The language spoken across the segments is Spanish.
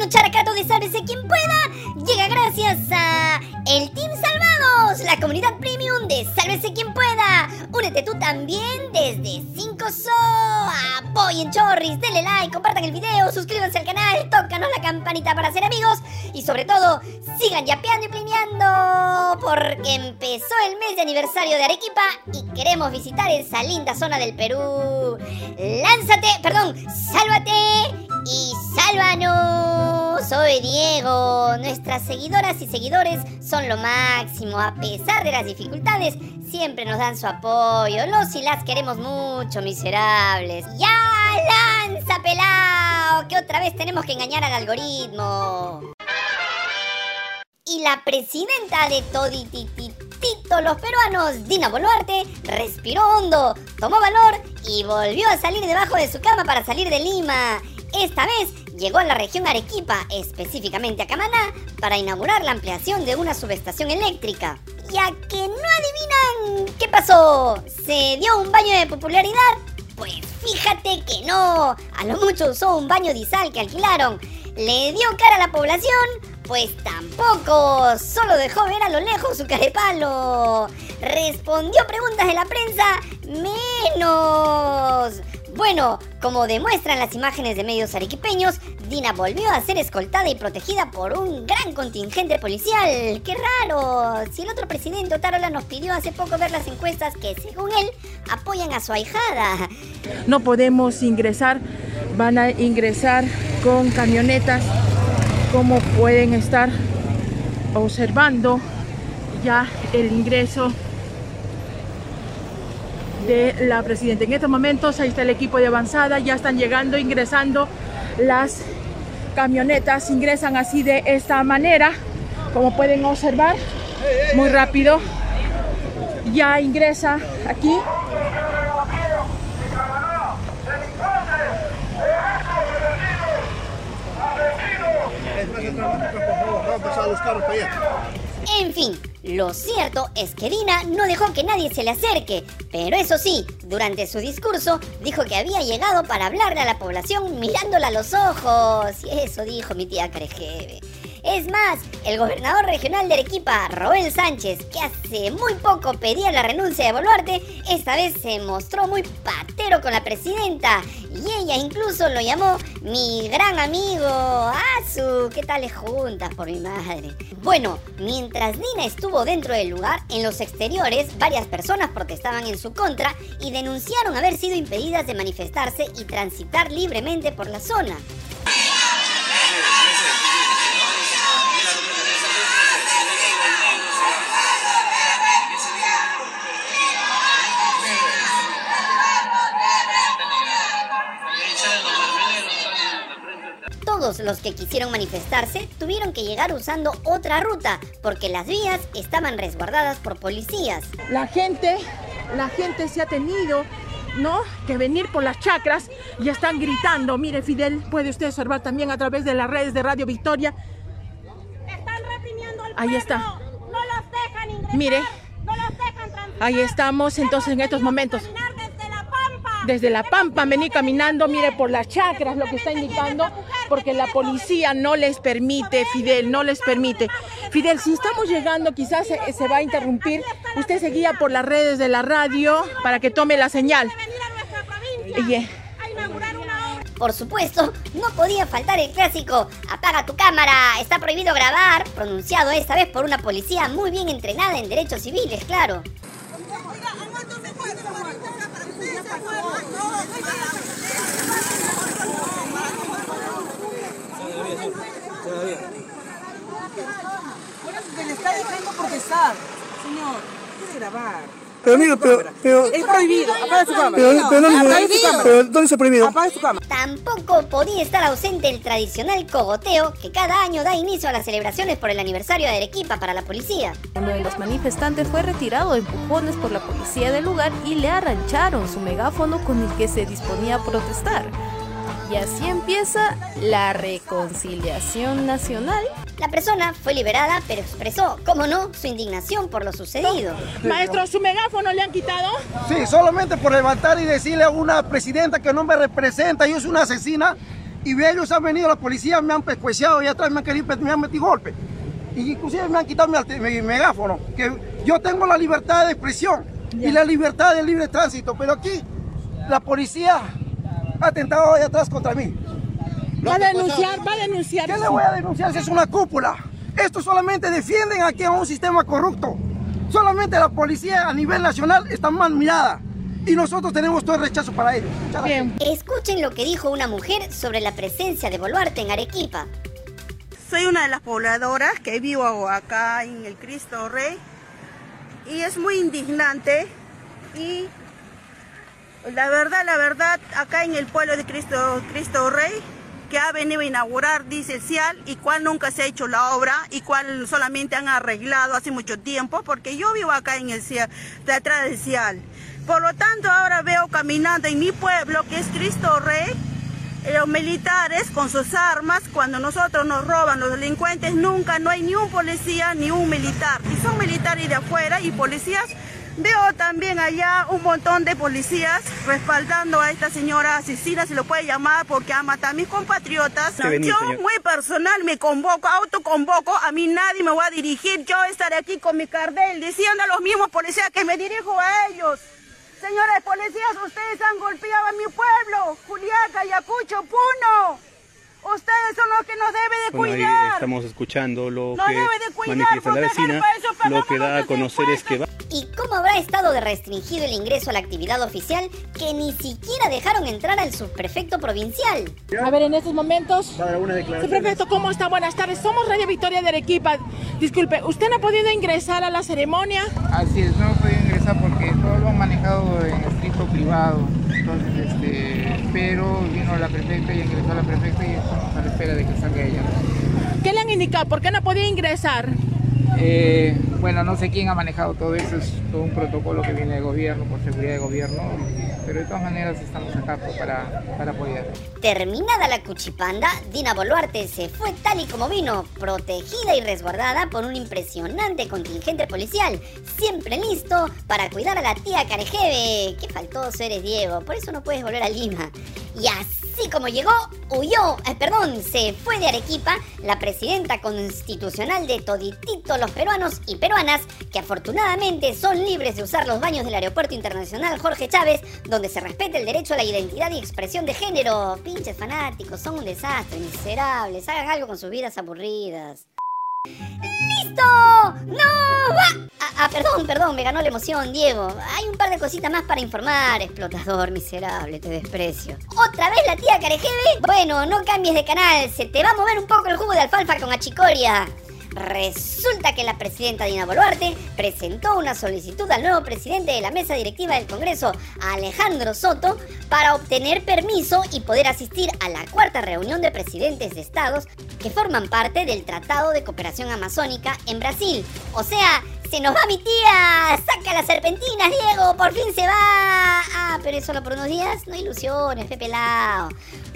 pequeño characato de Sálvese quien pueda llega gracias a el Team Salvados, la comunidad premium de Sálvese quien pueda. Únete tú también desde 5 So. Apoyen Chorris, denle like, compartan el video, suscríbanse al canal, tócanos la campanita para ser amigos y sobre todo sigan yapeando y plineando porque empezó el mes de aniversario de Arequipa y queremos visitar esa linda zona del Perú. Lánzate, perdón, sálvate y sálvanos. Soy Diego. Nuestras seguidoras y seguidores son lo máximo. A pesar de las dificultades, siempre nos dan su apoyo. Los y las queremos mucho, miserables. ¡Ya lanza, pelao! Que otra vez tenemos que engañar al algoritmo. Y la presidenta de Todititito los peruanos, Dina Boluarte, respiró hondo, tomó valor y volvió a salir debajo de su cama para salir de Lima. Esta vez llegó a la región Arequipa, específicamente a Camaná, para inaugurar la ampliación de una subestación eléctrica. Ya que no adivinan qué pasó, ¿se dio un baño de popularidad? Pues fíjate que no, a lo mucho usó un baño disal que alquilaron. ¿Le dio cara a la población? Pues tampoco, solo dejó ver a lo lejos su carepalo. ¿Respondió preguntas de la prensa? Menos. Bueno, como demuestran las imágenes de medios arequipeños, Dina volvió a ser escoltada y protegida por un gran contingente policial. ¡Qué raro! Si el otro presidente Otárola nos pidió hace poco ver las encuestas que, según él, apoyan a su ahijada. No podemos ingresar, van a ingresar con camionetas, como pueden estar observando ya el ingreso de la presidenta. En estos momentos ahí está el equipo de avanzada, ya están llegando, ingresando las camionetas, ingresan así de esta manera, como pueden observar, muy rápido. Ya ingresa aquí. En fin, lo cierto es que Dina no dejó que nadie se le acerque, pero eso sí, durante su discurso dijo que había llegado para hablarle a la población mirándola a los ojos. Y eso dijo mi tía Carejeve. Es más, el gobernador regional de Arequipa, Roel Sánchez, que hace muy poco pedía la renuncia de Boluarte, esta vez se mostró muy patero con la presidenta y ella incluso lo llamó mi gran amigo. Azu, ¿qué tal juntas por mi madre? Bueno, mientras Nina estuvo dentro del lugar, en los exteriores varias personas protestaban en su contra y denunciaron haber sido impedidas de manifestarse y transitar libremente por la zona. Todos los que quisieron manifestarse tuvieron que llegar usando otra ruta porque las vías estaban resguardadas por policías. La gente, la gente se ha tenido ¿no? Que venir por las chacras y están gritando. Mire, Fidel, puede usted observar también a través de las redes de Radio Victoria. Están reprimiendo al Ahí está. No los dejan ingresar. Mire. No los dejan transitar. Ahí estamos entonces en estos momentos. Caminar desde la pampa. Desde la pampa venir caminando, mire por las chacras lo que está indicando, porque la policía no les permite, Fidel, no les permite. Fidel, si estamos llegando, quizás se, se va a interrumpir. Usted se guía por las redes de la radio para que tome la señal. venir a nuestra provincia Y, a inaugurar una obra. Por supuesto, no podía faltar el clásico apaga tu cámara, está prohibido grabar, pronunciado esta vez por una policía muy bien entrenada en derechos civiles, claro. Se le está dejando protestar. Señor, quiere grabar. Pero amigo, pero, pero, Es prohibido. Apaga su cámara. pero, pero, ¿dónde, Apaga su cámara. pero ¿dónde está prohibido? Apaga su cámara. Tampoco podía estar ausente el tradicional cogoteo que cada año da inicio a las celebraciones por el aniversario de Arequipa para la policía. Uno de los manifestantes fue retirado a empujones por la policía del lugar y le arrancharon su megáfono con el que se disponía a protestar. Y así empieza la reconciliación nacional. La persona fue liberada, pero expresó, como no, su indignación por lo sucedido. maestro, ¿su megáfono le han quitado? Sí, solamente por levantar y decirle a una presidenta que no me representa, yo soy una asesina, Y ellos han venido, la policía me han pescueciado y atrás me han querido, me han metido golpes. Y inclusive me han quitado mi, mi megáfono, que yo tengo la libertad de expresión y la libertad de libre tránsito, pero aquí la policía atentado ahí atrás contra mí. Va a denunciar, va a denunciar. ¿Qué le voy a denunciar si es una cúpula? Esto solamente defienden aquí a un sistema corrupto. Solamente la policía a nivel nacional está mal mirada. Y nosotros tenemos todo el rechazo para ellos. Gracias. Escuchen lo que dijo una mujer sobre la presencia de Boluarte en Arequipa. Soy una de las pobladoras que vivo acá en el Cristo Rey y es muy indignante y la verdad, la verdad, acá en el pueblo de Cristo, Cristo Rey, que ha venido a inaugurar, dice el CIAL, y cuál nunca se ha hecho la obra, y cuál solamente han arreglado hace mucho tiempo, porque yo vivo acá en el CIAL, de atrás del CIAL. Por lo tanto, ahora veo caminando en mi pueblo, que es Cristo Rey, eh, los militares con sus armas, cuando nosotros nos roban los delincuentes, nunca no hay ni un policía ni un militar. Y son militares de afuera y policías. Veo también allá un montón de policías respaldando a esta señora asesina, se lo puede llamar, porque ha matado a mis compatriotas. Yo señor. muy personal me convoco, autoconvoco, a mí nadie me va a dirigir, yo estaré aquí con mi cardel diciendo a los mismos policías que me dirijo a ellos. Señores policías, ustedes han golpeado a mi pueblo, Juliaca, Ayacucho, Puno. Ustedes son los que nos deben de Bueno, ahí cuidar. estamos escuchando lo No que debe de cuidar, manifiesta la vecina. eso Lo que da a conocer es que va ¿Y cómo habrá estado de restringido el ingreso a la actividad oficial que ni siquiera dejaron entrar al subprefecto provincial? A ver, en estos momentos. Subprefecto, ¿cómo está? Buenas tardes. Somos Radio Victoria de Arequipa. Disculpe, ¿usted no ha podido ingresar a la ceremonia? Así es, no he podido ingresar porque todo lo han manejado en estricto privado. Entonces, este, pero vino la prefecta y ingresó la prefecta y estamos a la espera de que salga ella. ¿Qué le han indicado? ¿Por qué no ha podido ingresar? Eh, bueno, no sé quién ha manejado todo eso, es todo un protocolo que viene de gobierno, por seguridad de gobierno, pero de todas maneras estamos acá pues, para, para apoyar. Terminada la cuchipanda, Dina Boluarte se fue tal y como vino, protegida y resguardada por un impresionante contingente policial, siempre listo para cuidar a la tía Carejeve. Qué faltoso eres, Diego, por eso no puedes volver a Lima. Y así como llegó, huyó, eh, perdón, se fue de Arequipa la presidenta constitucional de toditito los peruanos y peruanas, que afortunadamente son libres de usar los baños del Aeropuerto Internacional Jorge Chávez, donde se respeta el derecho a la identidad y expresión de género. Pinches fanáticos, son un desastre, miserables, hagan algo con sus vidas aburridas. ¡Listo! ¡No! Ah, ah, perdón, perdón, me ganó la emoción, Diego. Hay un par de cositas más para informar, explotador miserable, te desprecio. ¿Otra vez la tía Carejeve? Bueno, no cambies de canal, se te va a mover un poco el jugo de alfalfa con achicoria. Resulta que la presidenta Dina Boluarte presentó una solicitud al nuevo presidente de la mesa directiva del Congreso, Alejandro Soto, para obtener permiso y poder asistir a la cuarta reunión de presidentes de estados que forman parte del Tratado de Cooperación Amazónica en Brasil. O sea, se nos va mi tía. Saca las serpentinas, Diego. Por fin se va. Ah, pero es solo por unos días. No ilusiones, Pepe Lao.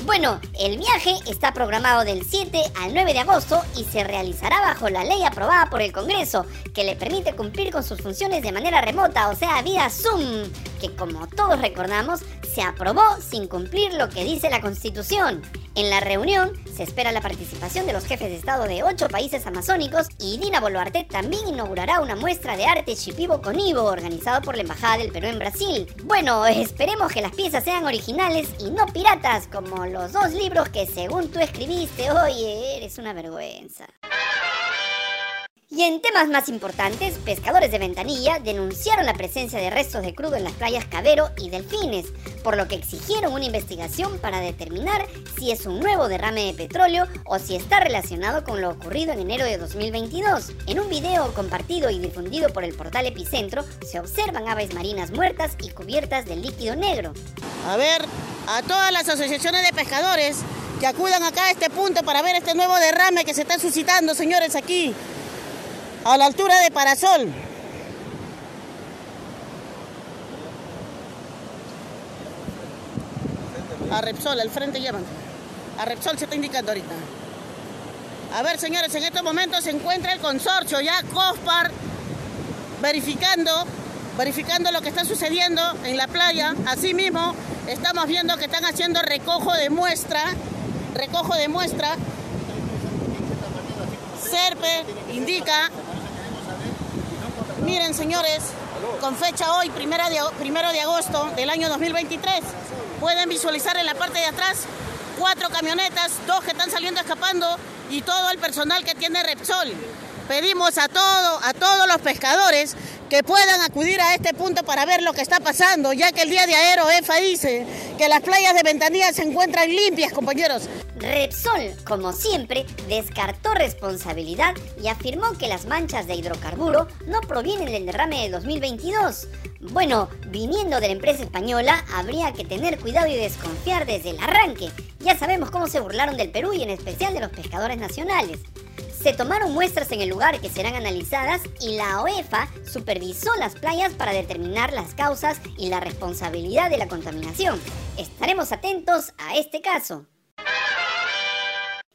Bueno, el viaje está programado del 7 al 9 de agosto y se realizará bajo la ley aprobada por el Congreso, que le permite cumplir con sus funciones de manera remota, o sea, vía Zoom, que como todos recordamos, se aprobó sin cumplir lo que dice la Constitución. En la reunión se espera la participación de los jefes de Estado de ocho países amazónicos y Dina Boluarte también inaugurará una muestra de arte Shipibo con Ivo organizado por la Embajada del Perú en Brasil. Bueno, esperemos que las piezas sean originales y no piratas como los dos libros que según tú escribiste, oye, eres una vergüenza. Y en temas más importantes, pescadores de Ventanilla denunciaron la presencia de restos de crudo en las playas Cabero y Delfines, por lo que exigieron una investigación para determinar si es un nuevo derrame de petróleo o si está relacionado con lo ocurrido en enero de 2022. En un video compartido y difundido por el portal Epicentro, se observan aves marinas muertas y cubiertas de líquido negro. A ver, a todas las asociaciones de pescadores que acudan acá a este punto para ver este nuevo derrame que se está suscitando, señores, aquí, a la altura de Parasol. A Repsol, al frente llaman. A Repsol se está indicando ahorita. A ver, señores, en estos momentos se encuentra el consorcio ya COSPAR verificando, verificando lo que está sucediendo en la playa. Asimismo, estamos viendo que están haciendo recojo de muestra recojo de muestra. SERPE indica, miren señores, con fecha hoy, primero de agosto del año 2023, pueden visualizar en la parte de atrás cuatro camionetas, dos que están saliendo escapando y todo el personal que tiene Repsol. Pedimos a todo, a todos los pescadores que puedan acudir a este punto para ver lo que está pasando, ya que el día de ayer EFA dice que las playas de Ventanilla se encuentran limpias, compañeros. Repsol, como siempre, descartó responsabilidad y afirmó que las manchas de hidrocarburo no provienen del derrame de 2022. Bueno, viniendo de la empresa española, habría que tener cuidado y desconfiar desde el arranque. Ya sabemos cómo se burlaron del Perú y en especial de los pescadores nacionales. Se tomaron muestras en el lugar que serán analizadas y la OEFA supervisó las playas para determinar las causas y la responsabilidad de la contaminación. Estaremos atentos a este caso.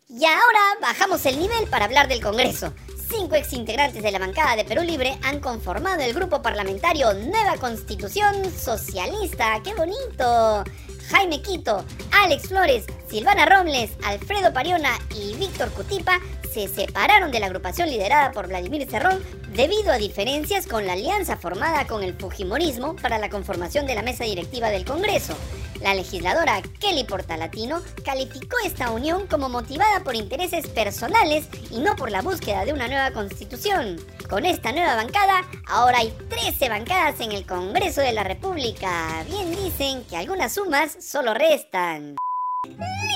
Y ahora bajamos el nivel para hablar del Congreso. Cinco exintegrantes de la bancada de Perú Libre han conformado el grupo parlamentario Nueva Constitución Socialista. ¡Qué bonito! Jaime Quito, Alex Flores, Silvana Romles, Alfredo Pariona y Víctor Cutipa se separaron de la agrupación liderada por Vladimir Cerrón debido a diferencias con la alianza formada con el Fujimorismo para la conformación de la mesa directiva del Congreso. La legisladora Kelly Portalatino calificó esta unión como motivada por intereses personales y no por la búsqueda de una nueva constitución. Con esta nueva bancada, ahora hay 13 bancadas en el Congreso de la República. Bien dicen que algunas sumas solo restan.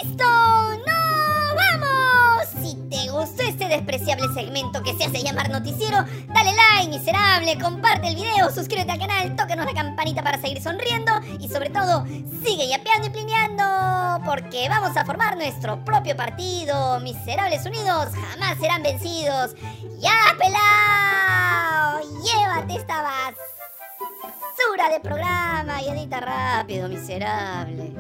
¡Listo! Este despreciable segmento que se hace llamar noticiero, dale like, miserable, comparte el video, suscríbete al canal, tócanos la campanita para seguir sonriendo y sobre todo, sigue yapeando y plineando, porque vamos a formar nuestro propio partido. Miserables Unidos jamás serán vencidos. ¡Ya, pelao! ¡Llévate esta basura de programa y edita rápido, miserable!